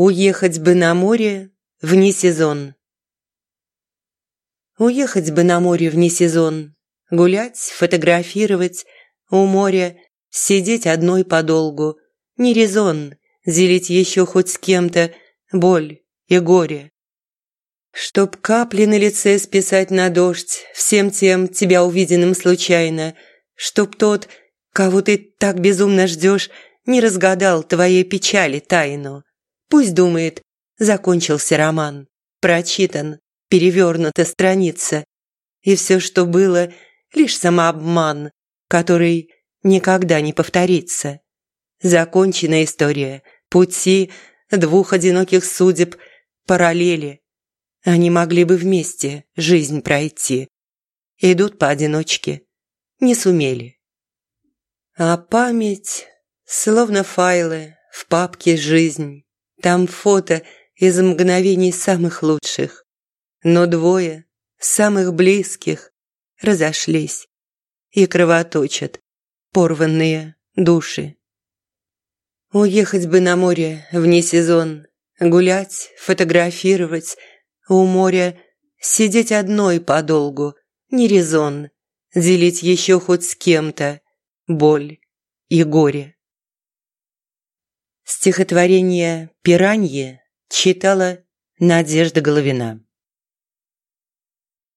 Уехать бы на море вне сезон. Уехать бы на море вне сезон. Гулять, фотографировать, у моря сидеть одной подолгу. Не резон делить еще хоть с кем-то боль и горе. Чтоб капли на лице списать на дождь, всем тем тебя увиденным случайно, чтоб тот, кого ты так безумно ждешь, не разгадал твоей печали тайну. Пусть думает, закончился роман, прочитан, перевернута страница, и все, что было, лишь самообман, который никогда не повторится. Закончена история, пути двух одиноких судеб, параллели. Они могли бы вместе жизнь пройти. Идут поодиночке, не сумели. А память, словно файлы в папке «Жизнь», там фото из мгновений самых лучших. Но двое, самых близких, разошлись и кровоточат порванные души. Уехать бы на море вне сезон, гулять, фотографировать, у моря сидеть одной подолгу, не резон, делить еще хоть с кем-то боль и горе. Стихотворение «Пиранье» читала Надежда Головина.